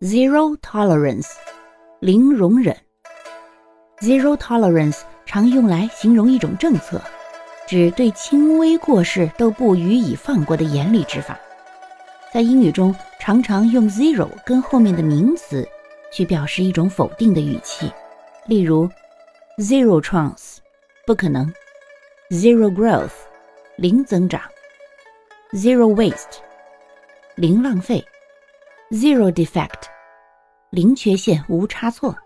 Zero tolerance，零容忍。Zero tolerance 常用来形容一种政策，指对轻微过失都不予以放过的严厉执法。在英语中，常常用 zero 跟后面的名词去表示一种否定的语气，例如 zero chance，不可能；zero growth，零增长；zero waste，零浪费。Zero defect，零缺陷无差错。